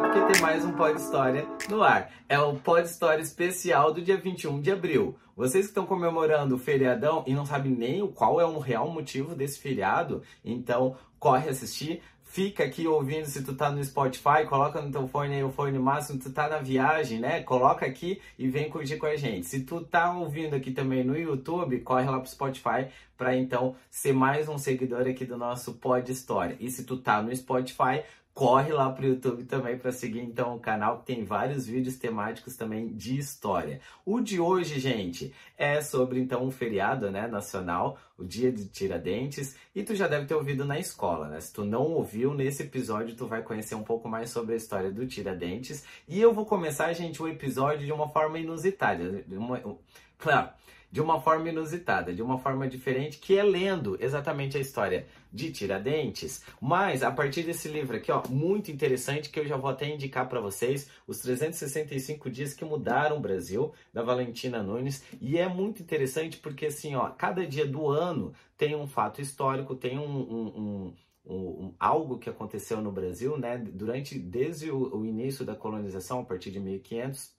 porque tem mais um Pod História no ar. É o Pod História especial do dia 21 de abril. Vocês que estão comemorando o feriadão e não sabem nem qual é o real motivo desse feriado, então corre assistir. Fica aqui ouvindo se tu tá no Spotify, coloca no teu fone aí o fone máximo, tu tá na viagem, né? Coloca aqui e vem curtir com a gente. Se tu tá ouvindo aqui também no YouTube, corre lá pro Spotify para então ser mais um seguidor aqui do nosso Pod História. E se tu tá no Spotify, corre lá pro YouTube também para seguir então o canal que tem vários vídeos temáticos também de história. O de hoje, gente, é sobre então um feriado, né, nacional, o Dia de Tiradentes, e tu já deve ter ouvido na escola, né? Se tu não ouviu nesse episódio, tu vai conhecer um pouco mais sobre a história do Tiradentes, e eu vou começar, gente, o episódio de uma forma inusitada, uma, claro, de uma forma inusitada, de uma forma diferente, que é lendo exatamente a história de Tiradentes, mas a partir desse livro aqui, ó, muito interessante, que eu já vou até indicar para vocês, Os 365 Dias que Mudaram o Brasil, da Valentina Nunes, e é muito interessante porque, assim, ó, cada dia do ano tem um fato histórico, tem um, um, um um, algo que aconteceu no Brasil, né, durante desde o, o, início da colonização, a partir de 1500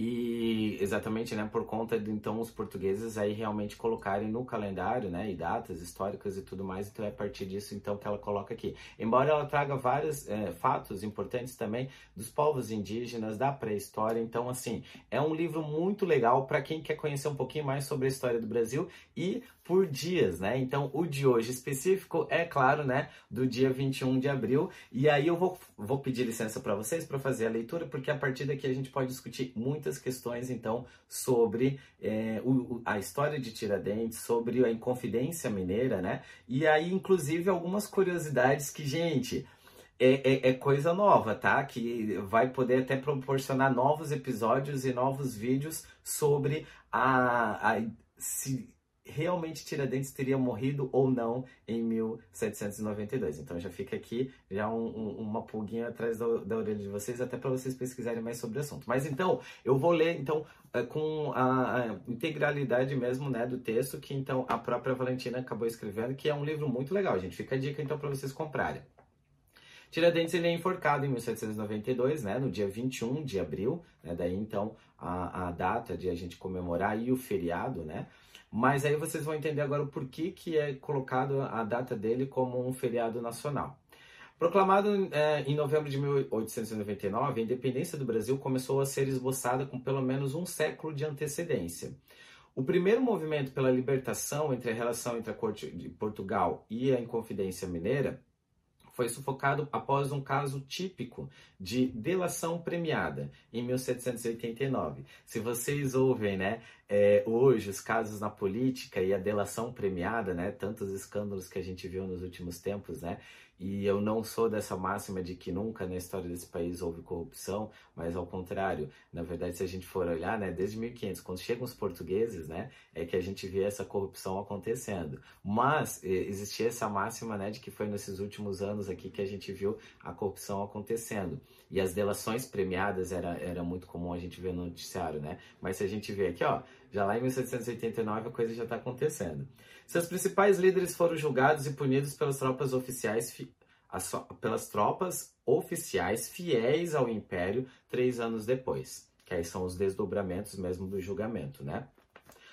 e exatamente, né, por conta de então os portugueses aí realmente colocarem no calendário, né, e datas históricas e tudo mais, então é a partir disso então que ela coloca aqui. Embora ela traga vários é, fatos importantes também dos povos indígenas, da pré-história, então assim, é um livro muito legal para quem quer conhecer um pouquinho mais sobre a história do Brasil e por dias, né? Então, o de hoje específico é, claro, né, do dia 21 de abril. E aí eu vou, vou pedir licença para vocês para fazer a leitura, porque a partir daqui a gente pode discutir muitas questões, então, sobre é, o, a história de Tiradentes, sobre a Inconfidência Mineira, né? E aí, inclusive, algumas curiosidades que, gente, é, é, é, coisa nova, tá? Que vai poder até proporcionar novos episódios e novos vídeos sobre a, a se realmente Tiradentes teria morrido ou não em 1792. Então já fica aqui já um, um, uma pulguinha atrás da, da, orelha de vocês, até para vocês pesquisarem mais sobre o assunto. Mas então, eu vou ler então eh, com a, a, integralidade mesmo né, do texto que então a própria Valentina acabou escrevendo, que é um livro muito legal, gente. Fica a dica então para vocês comprarem. Tiradentes ele é enforcado em 1792, né, no dia 21 de abril, né, daí então a, a data de a gente comemorar e o feriado, né, mas aí vocês vão entender agora o porquê que é colocado a data dele como um feriado nacional. Proclamado é, em novembro de 1899, a independência do Brasil começou a ser esboçada com pelo menos um século de antecedência. O primeiro movimento pela libertação entre a relação entre a corte de Portugal e a Inconfidência Mineira foi sufocado após um caso típico de delação premiada em 1789. Se vocês ouvem, né, é, hoje os casos na política e a delação premiada, né, tantos escândalos que a gente viu nos últimos tempos, né, e eu não sou dessa máxima de que nunca na história desse país houve corrupção, mas ao contrário, na verdade, se a gente for olhar, né, desde 1500, quando chegam os portugueses, né, é que a gente vê essa corrupção acontecendo. Mas existia essa máxima, né, de que foi nesses últimos anos aqui que a gente viu a corrupção acontecendo. E as delações premiadas era, era muito comum a gente ver no noticiário, né? Mas se a gente vê aqui, ó, já lá em 1789 a coisa já está acontecendo. Seus principais líderes foram julgados e punidos pelas tropas oficiais, pelas tropas oficiais fiéis ao Império três anos depois, que aí são os desdobramentos mesmo do julgamento, né?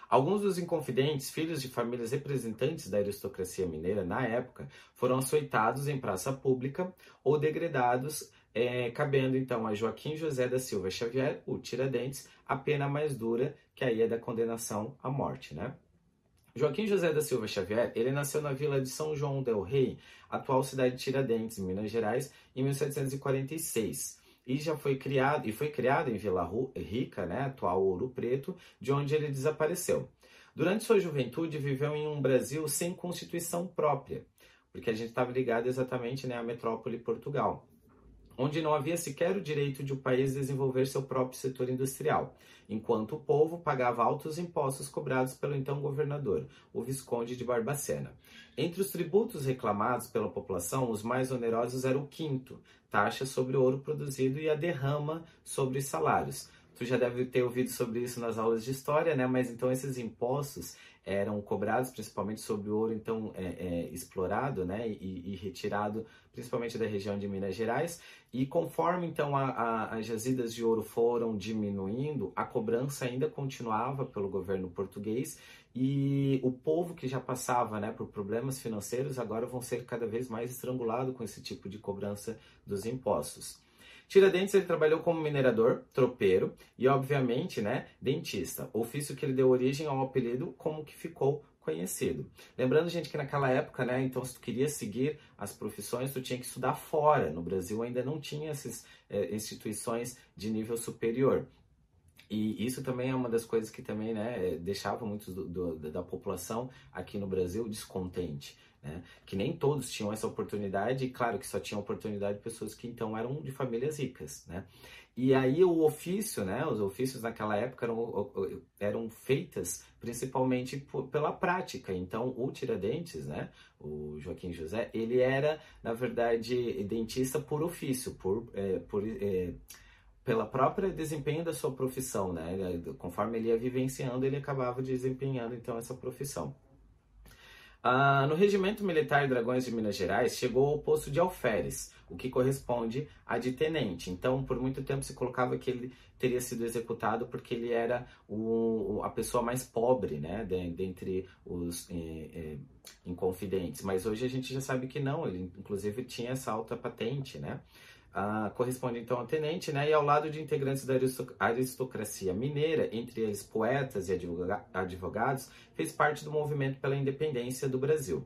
Alguns dos inconfidentes, filhos de famílias representantes da aristocracia mineira na época, foram açoitados em praça pública ou degradados, é, cabendo então a Joaquim José da Silva Xavier, o Tiradentes, a pena mais dura, que aí é da condenação à morte, né? Joaquim José da Silva Xavier, ele nasceu na vila de São João del Rei, atual cidade de Tiradentes, Minas Gerais, em 1746. E já foi criado, e foi criado em Vila Rica, né, atual Ouro Preto, de onde ele desapareceu. Durante sua juventude, viveu em um Brasil sem constituição própria, porque a gente estava ligado exatamente né, à metrópole Portugal onde não havia sequer o direito de o país desenvolver seu próprio setor industrial, enquanto o povo pagava altos impostos cobrados pelo então governador, o Visconde de Barbacena. Entre os tributos reclamados pela população, os mais onerosos eram o quinto, taxa sobre o ouro produzido e a derrama sobre salários. Tu já deve ter ouvido sobre isso nas aulas de história, né? Mas então esses impostos eram cobrados principalmente sobre o ouro então é, é, explorado, né? E, e, retirado principalmente da região de Minas Gerais. E conforme então a, a, as jazidas de ouro foram diminuindo, a cobrança ainda continuava pelo governo português e o povo que já passava né, por problemas financeiros agora vão ser cada vez mais estrangulado com esse tipo de cobrança dos impostos. Tiradentes ele trabalhou como minerador, tropeiro e, obviamente, né, dentista, ofício que ele deu origem ao apelido como que ficou conhecido. Lembrando, gente, que naquela época, né, então se tu queria seguir as profissões, tu tinha que estudar fora. No Brasil ainda não tinha essas é, instituições de nível superior. E isso também é uma das coisas que também né, deixava muitos do, do, da população aqui no Brasil descontente. Né? Que nem todos tinham essa oportunidade, e claro que só tinham oportunidade pessoas que então eram de famílias ricas. Né? E aí o ofício, né, os ofícios naquela época eram, eram feitas principalmente por, pela prática. Então o Tiradentes, né, o Joaquim José, ele era na verdade dentista por ofício, por, é, por é, pela própria desempenho da sua profissão, né? Conforme ele ia vivenciando, ele acabava desempenhando então essa profissão. Ah, no Regimento Militar Dragões de Minas Gerais, chegou ao posto de alferes, o que corresponde a de tenente. Então, por muito tempo se colocava que ele teria sido executado porque ele era o, a pessoa mais pobre, né, dentre os eh, eh, inconfidentes. Mas hoje a gente já sabe que não, ele inclusive tinha essa alta patente, né? Corresponde então ao tenente, né? E ao lado de integrantes da aristocracia mineira, entre eles poetas e advogados, fez parte do movimento pela independência do Brasil.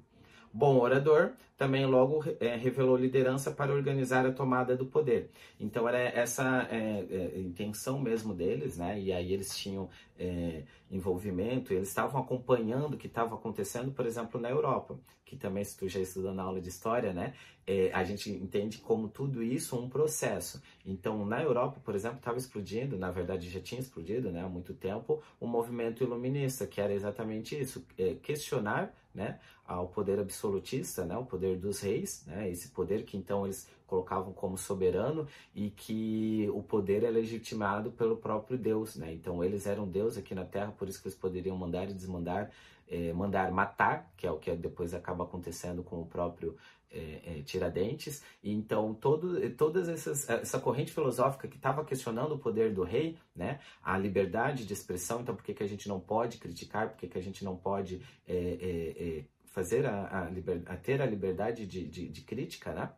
Bom orador, também logo é, revelou liderança para organizar a tomada do poder. Então era essa é, é, intenção mesmo deles, né? E aí eles tinham é, envolvimento, eles estavam acompanhando o que estava acontecendo, por exemplo, na Europa, que também se tu já estudou na aula de história, né? É, a gente entende como tudo isso um processo. Então na Europa, por exemplo, estava explodindo, na verdade já tinha explodido, né? Há muito tempo, o um movimento iluminista, que era exatamente isso, é, questionar né, ao poder absolutista, né, o poder dos reis, né, esse poder que então eles colocavam como soberano e que o poder é legitimado pelo próprio Deus, né? Então eles eram Deus aqui na Terra, por isso que eles poderiam mandar e desmandar, eh, mandar matar, que é o que depois acaba acontecendo com o próprio é, é, Tiradentes. E então todo, todas essas essa corrente filosófica que estava questionando o poder do rei, né, a liberdade de expressão. Então por que, que a gente não pode criticar? Por que, que a gente não pode é, é, é fazer a, a, a, ter a liberdade de, de, de crítica, né?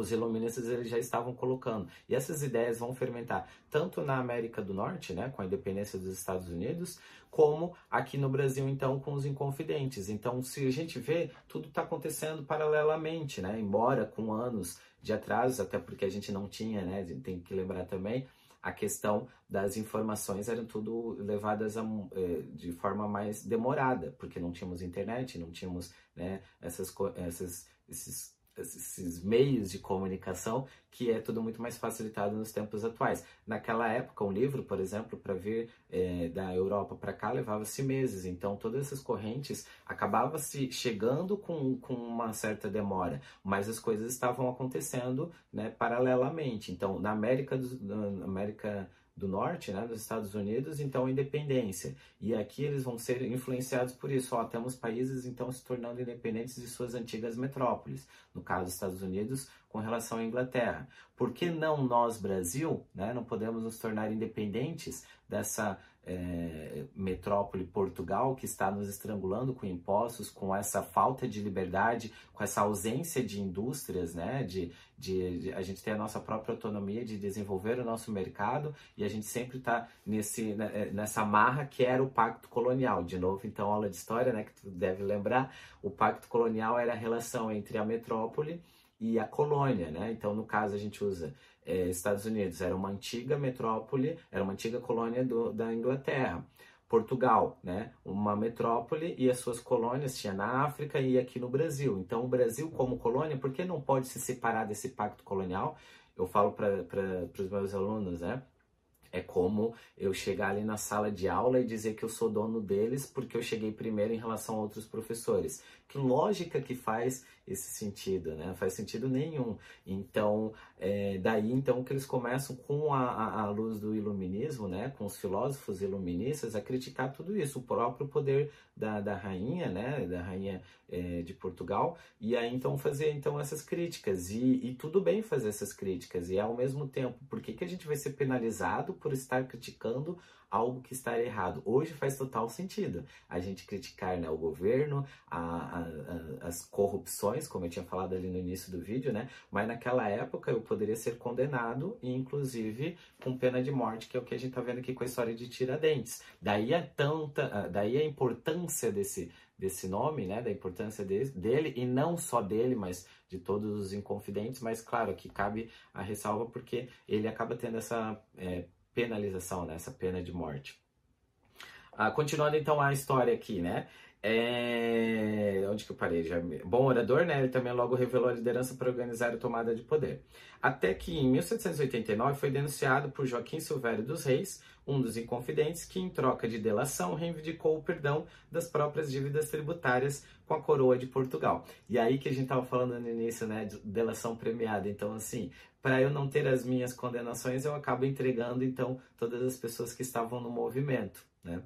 Os iluministas eles já estavam colocando. E essas ideias vão fermentar tanto na América do Norte, né, com a independência dos Estados Unidos, como aqui no Brasil, então, com os Inconfidentes. Então, se a gente vê, tudo está acontecendo paralelamente, né, embora com anos de atraso, até porque a gente não tinha, né, tem que lembrar também, a questão das informações eram tudo levadas a, eh, de forma mais demorada, porque não tínhamos internet, não tínhamos né, essas, essas, esses esses meios de comunicação que é tudo muito mais facilitado nos tempos atuais. Naquela época, um livro, por exemplo, para vir é, da Europa para cá levava-se meses, então todas essas correntes acabavam se chegando com, com uma certa demora, mas as coisas estavam acontecendo né, paralelamente. Então, na América, do, na América do Norte, né, dos Estados Unidos, então independência. E aqui eles vão ser influenciados por isso. Ó, temos países então se tornando independentes de suas antigas metrópoles. No caso dos Estados Unidos, com relação à Inglaterra. Por que não nós, Brasil, né, não podemos nos tornar independentes dessa é, metrópole Portugal que está nos estrangulando com impostos, com essa falta de liberdade, com essa ausência de indústrias, né? De, de, de a gente ter a nossa própria autonomia de desenvolver o nosso mercado e a gente sempre está nesse né, é, nessa marra que era o pacto colonial. De novo, então aula de história, né? Que tu deve lembrar, o pacto colonial era a relação entre a metrópole e a colônia, né? Então, no caso, a gente usa é, Estados Unidos, era uma antiga metrópole, era uma antiga colônia do, da Inglaterra. Portugal, né? Uma metrópole e as suas colônias tinha na África e aqui no Brasil. Então, o Brasil como colônia, por que não pode se separar desse pacto colonial? Eu falo para os meus alunos, né? É como eu chegar ali na sala de aula e dizer que eu sou dono deles porque eu cheguei primeiro em relação a outros professores. Que lógica que faz esse sentido, né? Não faz sentido nenhum. Então, é, daí então que eles começam com a, a, a, luz do iluminismo, né? Com os filósofos iluministas a criticar tudo isso, o próprio poder da, da rainha, né? Da rainha é, de Portugal, e aí então fazer então essas críticas e, e, tudo bem fazer essas críticas e ao mesmo tempo, por que, que a gente vai ser penalizado por estar criticando algo que está errado. Hoje faz total sentido a gente criticar né, o governo, a, a, a, as corrupções, como eu tinha falado ali no início do vídeo, né? Mas naquela época eu poderia ser condenado e inclusive com pena de morte, que é o que a gente está vendo aqui com a história de Tiradentes. Daí a tanta, daí a importância desse desse nome, né, da importância de, dele e não só dele, mas de todos os inconfidentes, mas claro que cabe a ressalva porque ele acaba tendo essa é, penalização, né? essa pena de morte. Ah, continuando então a história aqui, né? É... Onde que eu parei? Já... Bom orador, né? Ele também logo revelou a liderança para organizar a tomada de poder. Até que em 1789 foi denunciado por Joaquim Silvério dos Reis, um dos inconfidentes, que em troca de delação reivindicou o perdão das próprias dívidas tributárias com a coroa de Portugal. E aí que a gente estava falando no início, né? De delação premiada. Então, assim, para eu não ter as minhas condenações, eu acabo entregando então todas as pessoas que estavam no movimento, né?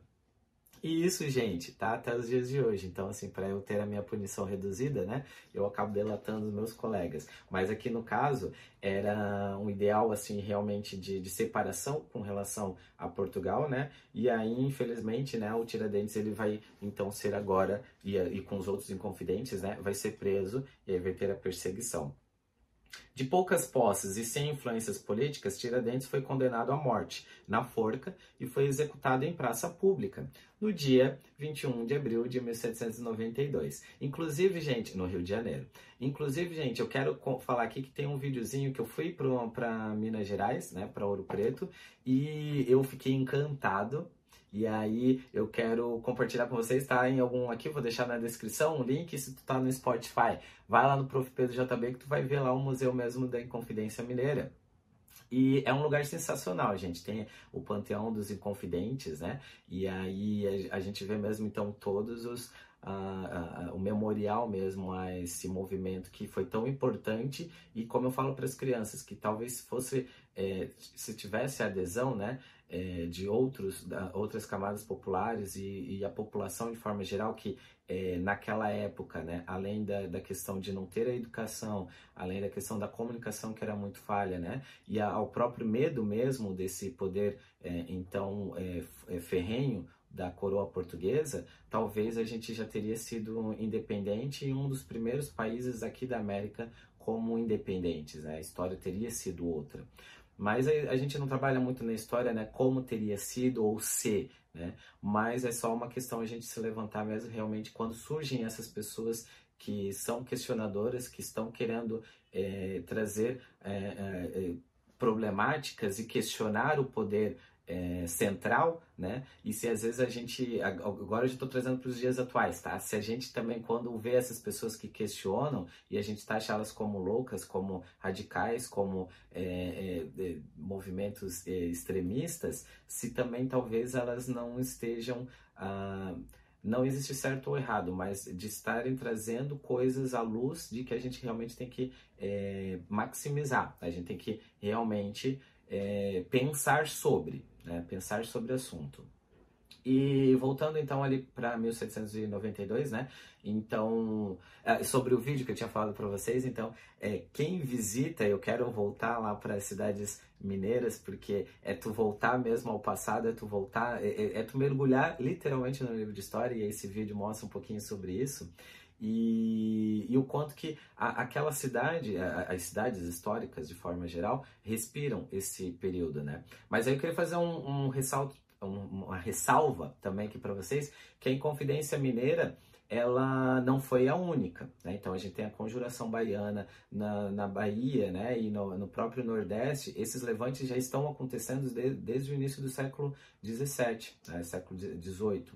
E isso, gente, tá até os dias de hoje. Então, assim, para eu ter a minha punição reduzida, né, eu acabo delatando os meus colegas. Mas aqui no caso, era um ideal, assim, realmente de, de separação com relação a Portugal, né? E aí, infelizmente, né, o Tiradentes ele vai então ser agora, e, e com os outros inconfidentes, né, vai ser preso e aí vai ter a perseguição. De poucas posses e sem influências políticas, Tiradentes foi condenado à morte na forca e foi executado em praça pública no dia 21 de abril de 1792. Inclusive, gente, no Rio de Janeiro. Inclusive, gente, eu quero falar aqui que tem um videozinho que eu fui para Minas Gerais, né, para Ouro Preto, e eu fiquei encantado e aí eu quero compartilhar com vocês, tá em algum aqui, vou deixar na descrição um link, se tu tá no Spotify, vai lá no Prof. Pedro JB que tu vai ver lá o museu mesmo da Inconfidência Mineira. E é um lugar sensacional, gente. Tem o Panteão dos Inconfidentes, né? E aí a, gente vê mesmo então todos os o memorial mesmo a esse movimento que foi tão importante e como eu falo para as crianças que talvez fosse é, se tivesse adesão né é, de outros da, outras camadas populares e, e, a população de forma geral que é, naquela época né além da, da questão de não ter a educação além da questão da comunicação que era muito falha né e ao próprio medo mesmo desse poder é, então é, é, ferrenho da coroa portuguesa, talvez a gente já teria sido independente e um dos primeiros países aqui da América como independentes, né? A história teria sido outra. Mas a, gente não trabalha muito na história, né? Como teria sido ou se, né? Mas é só uma questão a gente se levantar mesmo realmente quando surgem essas pessoas que são questionadoras, que estão querendo é, trazer é, é, problemáticas e questionar o poder é, central, né? E se às vezes a gente, agora eu estou trazendo para os dias atuais, tá? Se a gente também, quando vê essas pessoas que questionam e a gente taxa elas como loucas, como radicais, como é, é, movimentos é, extremistas, se também talvez elas não estejam. Ah, não existe certo ou errado, mas de estarem trazendo coisas à luz de que a gente realmente tem que é, maximizar, a gente tem que realmente é, pensar sobre, né? pensar sobre o assunto. E voltando então ali para 1792, né? Então, é, sobre o vídeo que eu tinha falado para vocês, então, é, quem visita, eu quero voltar lá para as cidades mineiras, porque é tu voltar mesmo ao passado, é tu voltar, é, é, é tu mergulhar literalmente no livro de história, e esse vídeo mostra um pouquinho sobre isso. E, e, o quanto que a, aquela cidade, a, as cidades históricas de forma geral, respiram esse período, né? Mas aí eu queria fazer um, um ressalto, um, uma ressalva também aqui para vocês, que a Inconfidência Mineira, ela não foi a única, né? Então a gente tem a conjuração baiana na, na Bahia, né? E no, no próprio Nordeste, esses levantes já estão acontecendo desde, desde o início do século XVII, né? século XVIII.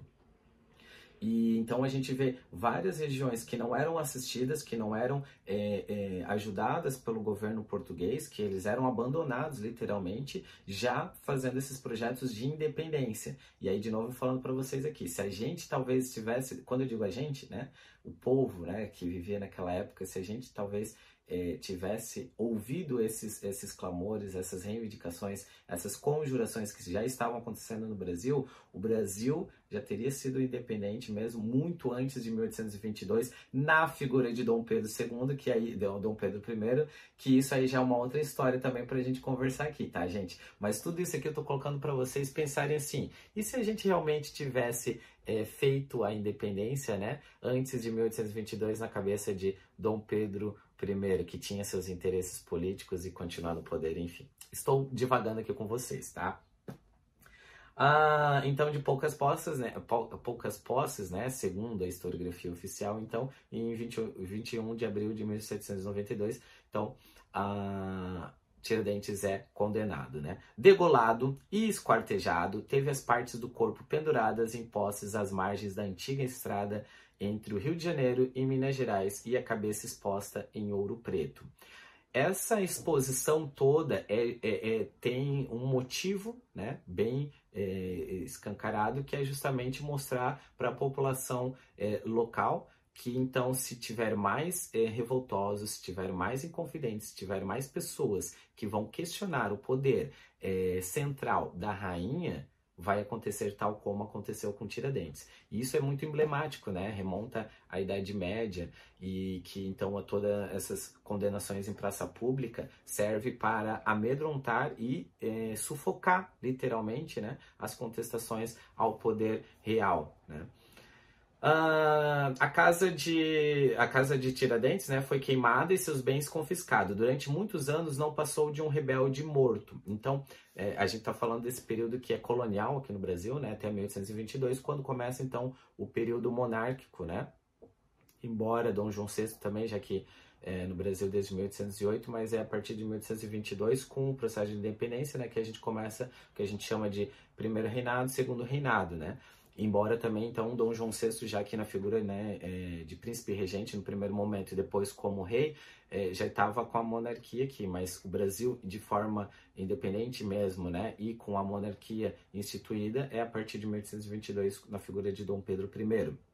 E então a gente vê várias regiões que não eram assistidas, que não eram é, é, ajudadas pelo governo português, que eles eram abandonados literalmente, já fazendo esses projetos de independência. E aí, de novo, falando para vocês aqui, se a gente talvez tivesse, quando eu digo a gente, né, o povo, né, que vivia naquela época, se a gente talvez é, tivesse ouvido esses, esses clamores, essas reivindicações, essas conjurações que já estavam acontecendo no Brasil, o Brasil já teria sido independente mesmo muito antes de 1822, na figura de Dom Pedro II, que aí Dom Pedro I, que isso aí já é uma outra história também para a gente conversar aqui, tá, gente? Mas tudo isso aqui eu estou colocando para vocês pensarem assim: e se a gente realmente tivesse é, feito a independência, né, antes de 1822 na cabeça de Dom Pedro I, que tinha seus interesses políticos e continuar no poder, enfim. Estou divagando aqui com vocês, tá? Ah, então, de poucas posses, né, poucas posses, né, segundo a historiografia oficial, então, em 20, 21 de abril de 1792, então, ah, Tiradentes é condenado, né? Degolado e esquartejado, teve as partes do corpo penduradas em posses às margens da antiga estrada entre o Rio de Janeiro e Minas Gerais e a cabeça exposta em ouro preto. Essa exposição toda é, é, é tem um motivo né, bem é, escancarado, que é justamente mostrar para a população é, local que então se tiver mais é, revoltosos, se tiver mais inconfidentes, se tiver mais pessoas que vão questionar o poder é, central da rainha, vai acontecer tal como aconteceu com Tiradentes. E isso é muito emblemático, né? Remonta à Idade Média e que então todas essas condenações em praça pública serve para amedrontar e é, sufocar literalmente, né, as contestações ao poder real, né? Uh, a casa de a casa de Tiradentes, né, foi queimada e seus bens confiscados. Durante muitos anos não passou de um rebelde morto. Então é, a gente está falando desse período que é colonial aqui no Brasil, né, até 1822, quando começa então o período monárquico, né? Embora Dom João VI também, já que é, no Brasil desde 1808, mas é a partir de 1822 com o processo de independência, né, que a gente começa o que a gente chama de primeiro reinado, segundo reinado, né? Embora também, então, Dom João VI, já aqui na figura né, é, de príncipe regente no primeiro momento e depois como rei, é, já estava com a monarquia aqui, mas o Brasil, de forma independente mesmo, né, e com a monarquia instituída, é a partir de 1822, na figura de Dom Pedro I.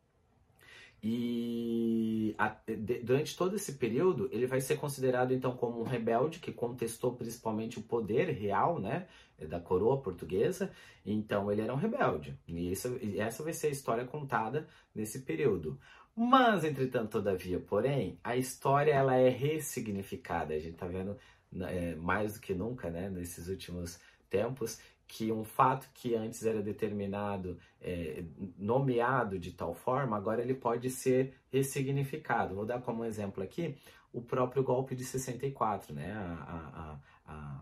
E a, de, durante todo esse período, ele vai ser considerado então como um rebelde que contestou principalmente o poder real, né, da coroa portuguesa. Então ele era um rebelde. E, isso, e essa vai ser a história contada nesse período. Mas, entretanto, todavia, porém, a história ela é ressignificada. A gente está vendo é, mais do que nunca, né, nesses últimos tempos, que um fato que antes era determinado, é, nomeado de tal forma, agora ele pode ser ressignificado. Vou dar como exemplo aqui o próprio golpe de 64, né? A, a, a,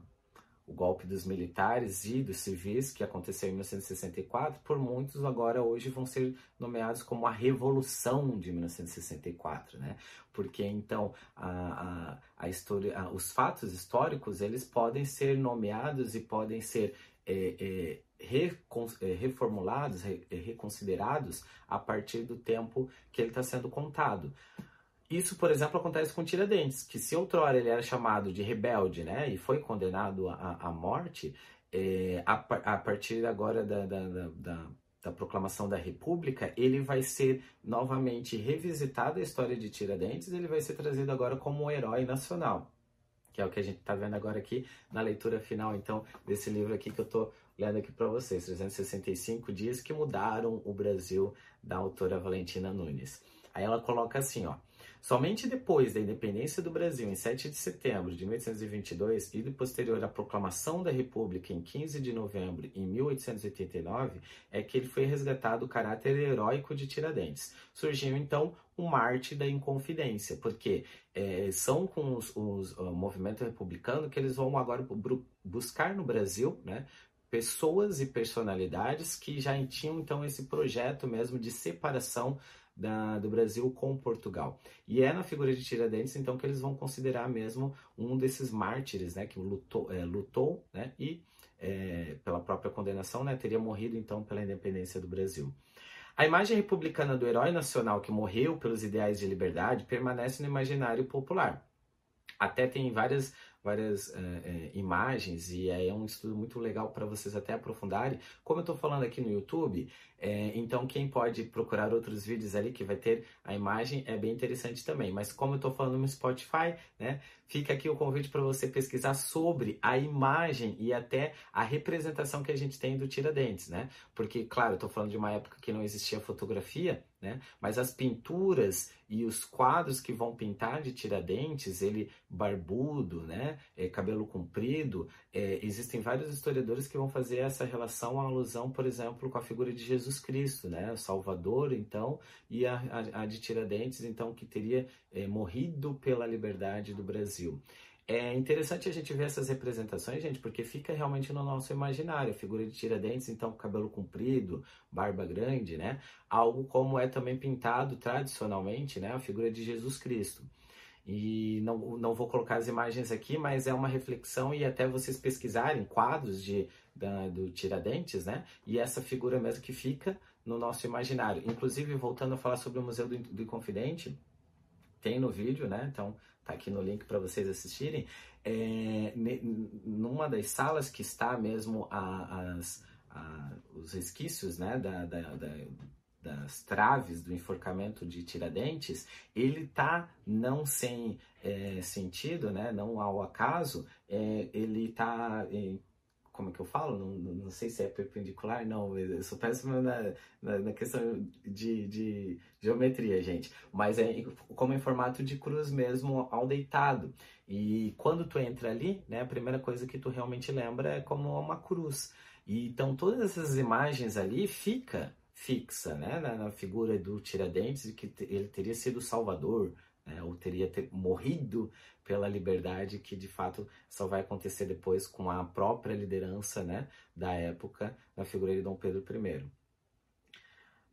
o golpe dos militares e dos civis que aconteceu em 1964, por muitos agora hoje vão ser nomeados como a Revolução de 1964, né? Porque então a, a, a história, a, os fatos históricos eles podem ser nomeados e podem ser é, é, é, reformulados, é, reconsiderados a partir do tempo que ele está sendo contado. Isso, por exemplo, acontece com Tiradentes, que se outrora ele era chamado de rebelde, né, e foi condenado à, morte, é, a, a, partir agora da, da, da, da, da proclamação da República, ele vai ser novamente revisitado a história de Tiradentes, ele vai ser trazido agora como um herói nacional que é o que a gente está vendo agora aqui na leitura final, então, desse livro aqui que eu estou lendo aqui para vocês, 365 dias que mudaram o Brasil, da autora Valentina Nunes. Aí ela coloca assim, ó, Somente depois da independência do Brasil, em 7 de setembro de 1822, e posterior à proclamação da República em 15 de novembro de 1889, é que ele foi resgatado o caráter heróico de Tiradentes. Surgiu então o Marte da Inconfidência, porque é, são com os, os, o movimento republicano que eles vão agora buscar no Brasil, né, pessoas e personalidades que já tinham então esse projeto mesmo de separação da, do Brasil com Portugal. E é na figura de Tiradentes, então, que eles vão considerar mesmo um desses mártires, né, que lutou, é, lutou né, e é, pela própria condenação, né, teria morrido, então, pela independência do Brasil. A imagem republicana do herói nacional que morreu pelos ideais de liberdade permanece no imaginário popular. Até tem várias várias é, é, imagens e é um estudo muito legal para vocês até aprofundarem. Como eu estou falando aqui no YouTube, é, então quem pode procurar outros vídeos ali que vai ter a imagem é bem interessante também. Mas como eu estou falando no Spotify, né, fica aqui o convite para você pesquisar sobre a imagem e até a representação que a gente tem do Tiradentes, né? Porque, claro, estou falando de uma época que não existia fotografia, né? Mas as pinturas e os quadros que vão pintar de Tiradentes, ele barbudo, né? É, cabelo comprido, é, existem vários historiadores que vão fazer essa relação, a alusão, por exemplo, com a figura de Jesus Cristo, né? O Salvador, então, e a, a, a de Tiradentes, então, que teria é, morrido pela liberdade do Brasil. É interessante a gente ver essas representações, gente, porque fica realmente no nosso imaginário. A figura de Tiradentes, então, cabelo comprido, barba grande, né? Algo como é também pintado tradicionalmente, né? A figura de Jesus Cristo. E não, não vou colocar as imagens aqui, mas é uma reflexão e até vocês pesquisarem quadros de, da, do Tiradentes, né? E essa figura mesmo que fica no nosso imaginário. Inclusive, voltando a falar sobre o Museu do, do Confidente, tem no vídeo, né? Então tá aqui no link para vocês assistirem. É, numa das salas que está mesmo a, as, a, os resquícios, né? Da, da, da, das traves do enforcamento de Tiradentes, ele tá não sem é, sentido, né? Não ao acaso, é, ele tá como é que eu falo? Não, não sei se é perpendicular, não, eu sou péssimo na, na, na, questão de, de geometria, gente. Mas é como em formato de cruz mesmo, ao deitado. E quando tu entra ali, né, a primeira coisa que tu realmente lembra é como uma cruz. E, então todas essas imagens ali fica fixa, né, na, na figura do Tiradentes, que ele teria sido salvador, né, ou teria ter morrido pela liberdade, que de fato só vai acontecer depois com a própria liderança né, da época, na figura de Dom Pedro I.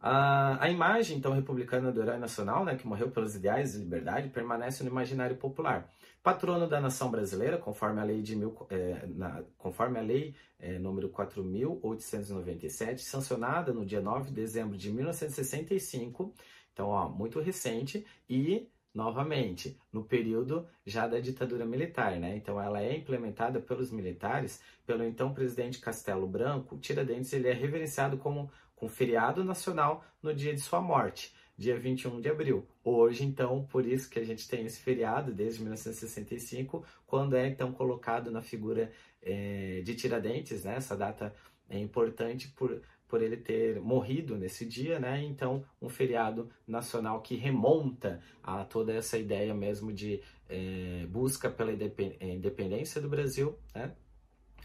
A, a imagem, então, republicana do herói nacional, né, que morreu pelos ideais de liberdade, permanece no imaginário popular. Patrono da nação brasileira, conforme a lei, de mil, é, na, conforme a lei é, número 4.897, sancionada no dia 9 de dezembro de 1965, então, ó, muito recente, e novamente, no período já da ditadura militar, né? Então ela é implementada pelos militares, pelo então presidente Castelo Branco. Tiradentes ele é reverenciado como com feriado nacional no dia de sua morte, dia 21 de abril. Hoje, então, por isso que a gente tem esse feriado desde 1965, quando é então colocado na figura é, de Tiradentes, né? Essa data é importante por por ele ter morrido nesse dia, né? Então, um feriado nacional que remonta a toda essa ideia mesmo de é, busca pela independência do Brasil, né?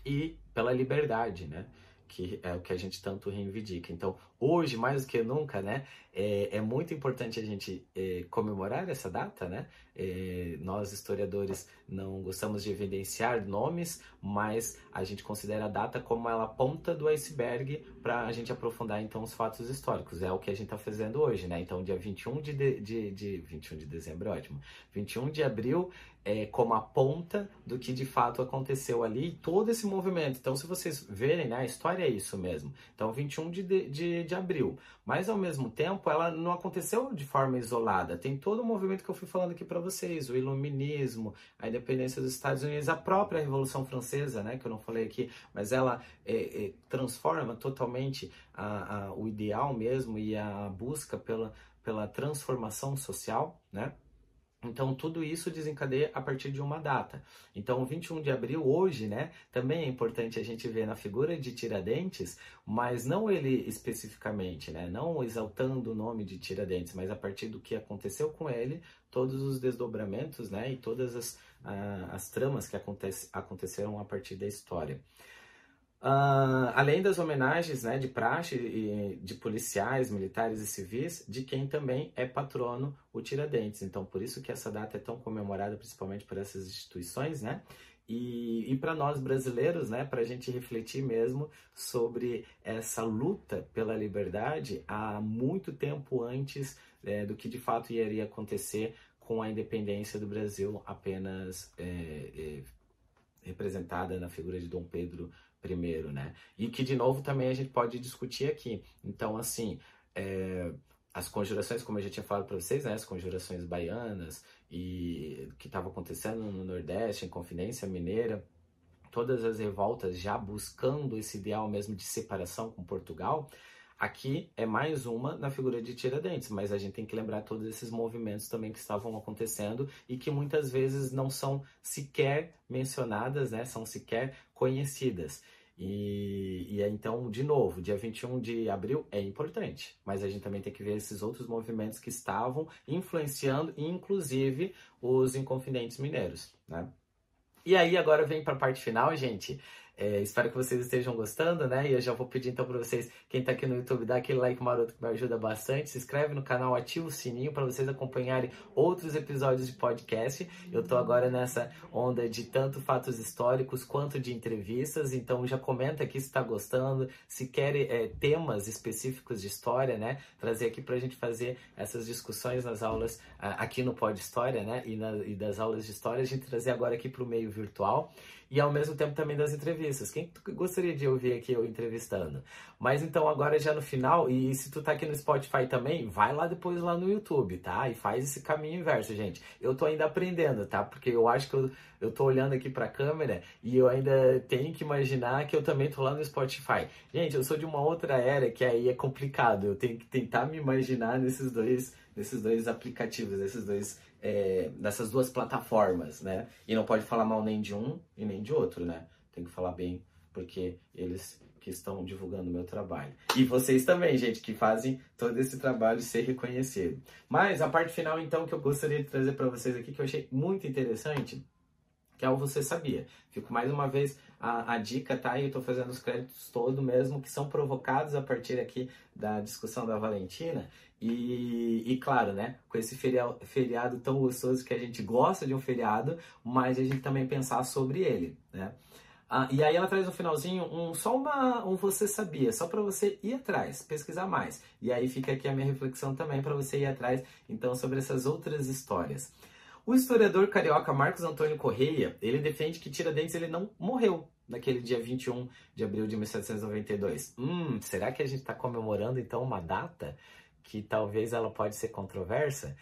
E pela liberdade, né? que é o que a gente tanto reivindica. Então, hoje, mais do que nunca, né, é, é muito importante a gente é, comemorar essa data, né? É, nós, historiadores, não gostamos de evidenciar nomes, mas a gente considera a data como ela ponta do iceberg para a gente aprofundar, então, os fatos históricos. É o que a gente está fazendo hoje, né? Então, dia 21 de, de, de, de 21 de dezembro, ótimo. 21 de abril é, como a ponta do que de fato aconteceu ali, todo esse movimento. Então, se vocês verem, né, a história é isso mesmo. Então, 21 de, de, de abril. Mas, ao mesmo tempo, ela não aconteceu de forma isolada. Tem todo o movimento que eu fui falando aqui para vocês, o iluminismo, a independência dos Estados Unidos, a própria Revolução Francesa, né, que eu não falei aqui, mas ela é, é, transforma totalmente a, a, o ideal mesmo e a busca pela, pela transformação social, né? Então, tudo isso desencadeia a partir de uma data. Então, 21 de abril, hoje, né, também é importante a gente ver na figura de Tiradentes, mas não ele especificamente, né, não exaltando o nome de Tiradentes, mas a partir do que aconteceu com ele, todos os desdobramentos, né, e todas as, uh, as tramas que acontece, aconteceram a partir da história. Uh, além das homenagens né, de praxe e de policiais, militares e civis, de quem também é patrono o Tiradentes. Então, por isso que essa data é tão comemorada, principalmente por essas instituições, né? E, e para nós brasileiros, né, para a gente refletir mesmo sobre essa luta pela liberdade há muito tempo antes é, do que de fato iria acontecer com a independência do Brasil, apenas é, é, representada na figura de Dom Pedro primeiro, né? E que de novo também a gente pode discutir aqui. Então, assim, é, as conjurações, como eu já tinha falado para vocês, né, as conjurações baianas e que estava acontecendo no Nordeste, em Confidência Mineira, todas as revoltas já buscando esse ideal mesmo de separação com Portugal, Aqui é mais uma na figura de Tiradentes, mas a gente tem que lembrar todos esses movimentos também que estavam acontecendo e que muitas vezes não são sequer mencionadas, né? São sequer conhecidas. E, e então, de novo, dia 21 de abril é importante, mas a gente também tem que ver esses outros movimentos que estavam influenciando, inclusive os Inconfidentes Mineiros, né? E aí, agora vem para a parte final, gente. É, espero que vocês estejam gostando, né? E eu já vou pedir então para vocês, quem está aqui no YouTube, dá aquele like maroto que me ajuda bastante. Se inscreve no canal, ativa o sininho para vocês acompanharem outros episódios de podcast. Eu estou agora nessa onda de tanto fatos históricos quanto de entrevistas, então já comenta aqui se está gostando, se quer é, temas específicos de história, né? Trazer aqui para a gente fazer essas discussões nas aulas aqui no Pod História, né? E, na, e das aulas de história, a gente trazer agora aqui para o meio virtual e ao mesmo tempo também das entrevistas. Quem gostaria de ouvir aqui eu entrevistando? Mas então agora já no final, e se tu tá aqui no Spotify também, vai lá depois lá no YouTube, tá? E faz esse caminho inverso, gente. Eu tô ainda aprendendo, tá? Porque eu acho que eu, eu tô olhando aqui pra câmera e eu ainda tenho que imaginar que eu também tô lá no Spotify. Gente, eu sou de uma outra era que aí é complicado. Eu tenho que tentar me imaginar nesses dois, nesses dois aplicativos, nesses dois é, nessas duas plataformas, né? E não pode falar mal nem de um e nem de outro, né? Tem que falar bem, porque eles que estão divulgando o meu trabalho. E vocês também, gente, que fazem todo esse trabalho ser reconhecido. Mas a parte final, então, que eu gostaria de trazer para vocês aqui, que eu achei muito interessante, que é o Você Sabia. Fico mais uma vez a, a dica, tá? E eu tô fazendo os créditos todo mesmo, que são provocados a partir aqui da discussão da Valentina. E, e claro, né? Com esse feriado, feriado tão gostoso que a gente gosta de um feriado, mas a gente também pensar sobre ele, né? Ah, e aí ela traz no finalzinho um só uma um você sabia, só para você ir atrás, pesquisar mais. E aí fica aqui a minha reflexão também para você ir atrás então sobre essas outras histórias. O historiador carioca Marcos Antônio Correia, ele defende que Tiradentes ele não morreu naquele dia 21 de abril de 1792. Hum, será que a gente está comemorando então uma data que talvez ela pode ser controversa?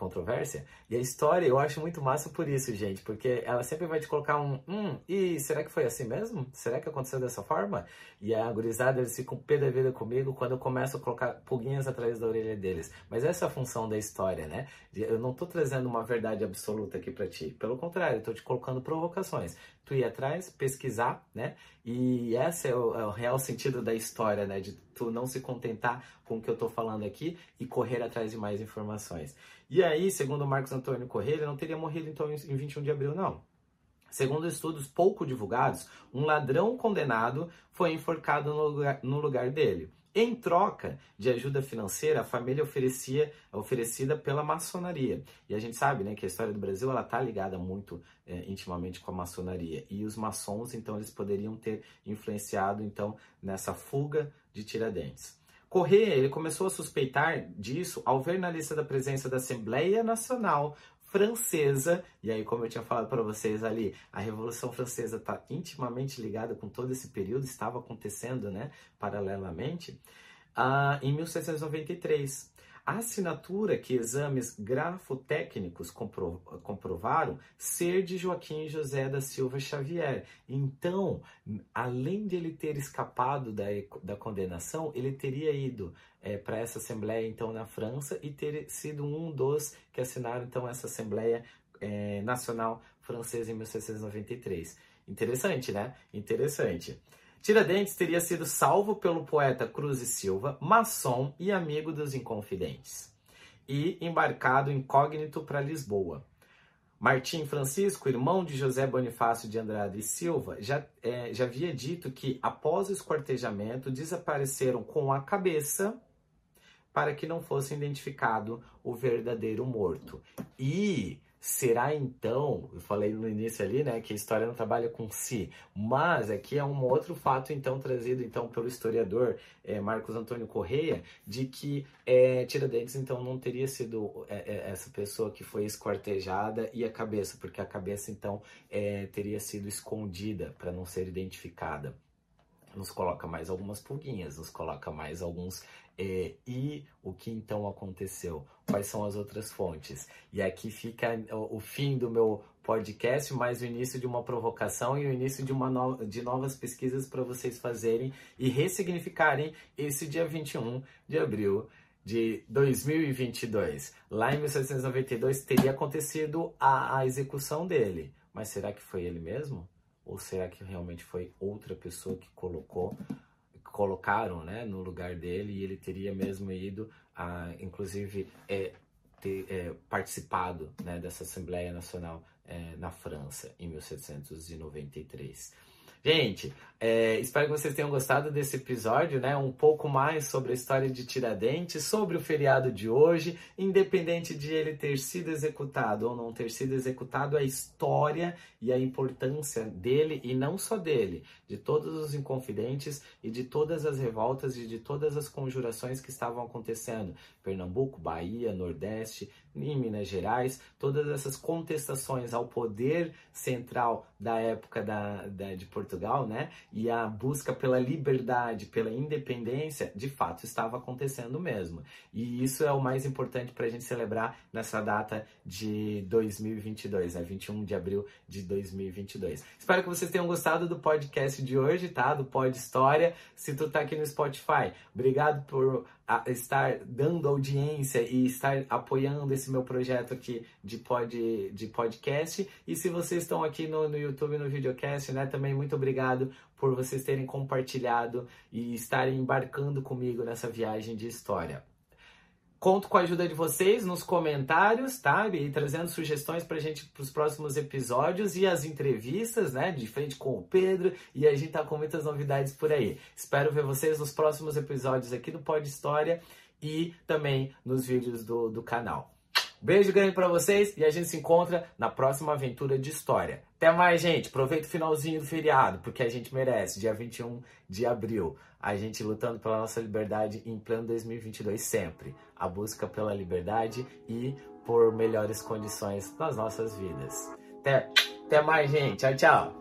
Controvérsia. E a história eu acho muito massa por isso, gente, porque ela sempre vai te colocar um, hum, e será que foi assim mesmo? Será que aconteceu dessa forma? E a gurizada, eles ficam pé da vida comigo quando eu começo a colocar pulguinhas atrás da orelha deles. Mas essa é a função da história, né? Eu não tô trazendo uma verdade absoluta aqui para ti. Pelo contrário, eu tô te colocando provocações. Tu ir atrás, pesquisar, né? E esse é o, é o real sentido da história, né? De tu não se contentar com o que eu tô falando aqui e correr atrás de mais informações. E aí, segundo Marcos Antônio Correia, ele não teria morrido então em 21 de abril, não. Segundo estudos pouco divulgados, um ladrão condenado foi enforcado no lugar, no lugar dele. Em troca de ajuda financeira, a família oferecia oferecida pela maçonaria. E a gente sabe, né, que a história do Brasil ela tá ligada muito é, intimamente com a maçonaria. E os maçons, então, eles poderiam ter influenciado então nessa fuga de Tiradentes. Corrêa ele começou a suspeitar disso ao ver na lista da presença da Assembleia Nacional Francesa, e aí, como eu tinha falado para vocês ali, a Revolução Francesa está intimamente ligada com todo esse período, estava acontecendo né, paralelamente, uh, em 1793. Assinatura que exames grafotécnicos compro comprovaram ser de Joaquim José da Silva Xavier. Então, além de ele ter escapado da, da condenação, ele teria ido é, para essa assembleia então na França e ter sido um dos que assinaram então essa assembleia é, nacional francesa em 1793. Interessante, né? Interessante. Tiradentes teria sido salvo pelo poeta Cruz e Silva, maçom e amigo dos Inconfidentes, e embarcado incógnito para Lisboa. Martim Francisco, irmão de José Bonifácio de Andrade e Silva, já, é, já havia dito que, após o esquartejamento, desapareceram com a cabeça para que não fosse identificado o verdadeiro morto. E Será então, eu falei no início ali, né, que a história não trabalha com si, mas aqui é um outro fato então trazido então pelo historiador é, Marcos Antônio Correia, de que é, Tiradentes então não teria sido é, essa pessoa que foi esquartejada e a cabeça, porque a cabeça então teria sido escondida para não ser identificada. Nos coloca mais algumas pulguinhas, nos coloca mais alguns. É, e o que então aconteceu? Quais são as outras fontes? E aqui fica o, o fim do meu podcast, mais o início de uma provocação e o início de, uma no... de novas pesquisas para vocês fazerem e ressignificarem esse dia 21 de abril de 2022. Lá em 1792 teria acontecido a, a execução dele. Mas será que foi ele mesmo? Ou será que realmente foi outra pessoa que colocou, colocaram né, no lugar dele e ele teria mesmo ido, a, inclusive, é, ter é, participado né, dessa Assembleia Nacional é, na França em 1793? Gente, é, espero que vocês tenham gostado desse episódio, né? Um pouco mais sobre a história de Tiradentes, sobre o feriado de hoje, independente de ele ter sido executado ou não ter sido executado, a história e a importância dele e não só dele, de todos os inconfidentes e de todas as revoltas e de todas as conjurações que estavam acontecendo. Pernambuco, Bahia, Nordeste, em Minas Gerais, todas essas contestações ao poder central da época da, da de Portugal, né? e a busca pela liberdade, pela independência, de fato estava acontecendo mesmo. E isso é o mais importante para a gente celebrar nessa data de 2022, né? 21 de abril de 2022. Espero que vocês tenham gostado do podcast de hoje, tá? Do Pod História. Se tu tá aqui no Spotify, obrigado por estar dando audiência e estar apoiando esse meu projeto aqui de, pod, de podcast. E se vocês estão aqui no, no YouTube, no videocast, né, também muito obrigado por vocês terem compartilhado e estarem embarcando comigo nessa viagem de história. Conto com a ajuda de vocês nos comentários, tá? E trazendo sugestões pra gente pros próximos episódios e as entrevistas, né? De frente com o Pedro. E a gente tá com muitas novidades por aí. Espero ver vocês nos próximos episódios aqui do Pod História e também nos vídeos do, do canal. Beijo grande para vocês e a gente se encontra na próxima aventura de história. Até mais, gente. Aproveita o finalzinho do feriado, porque a gente merece. Dia 21 de abril. A gente lutando pela nossa liberdade em pleno 2022 sempre. A busca pela liberdade e por melhores condições nas nossas vidas. Até, até mais, gente. Tchau, tchau.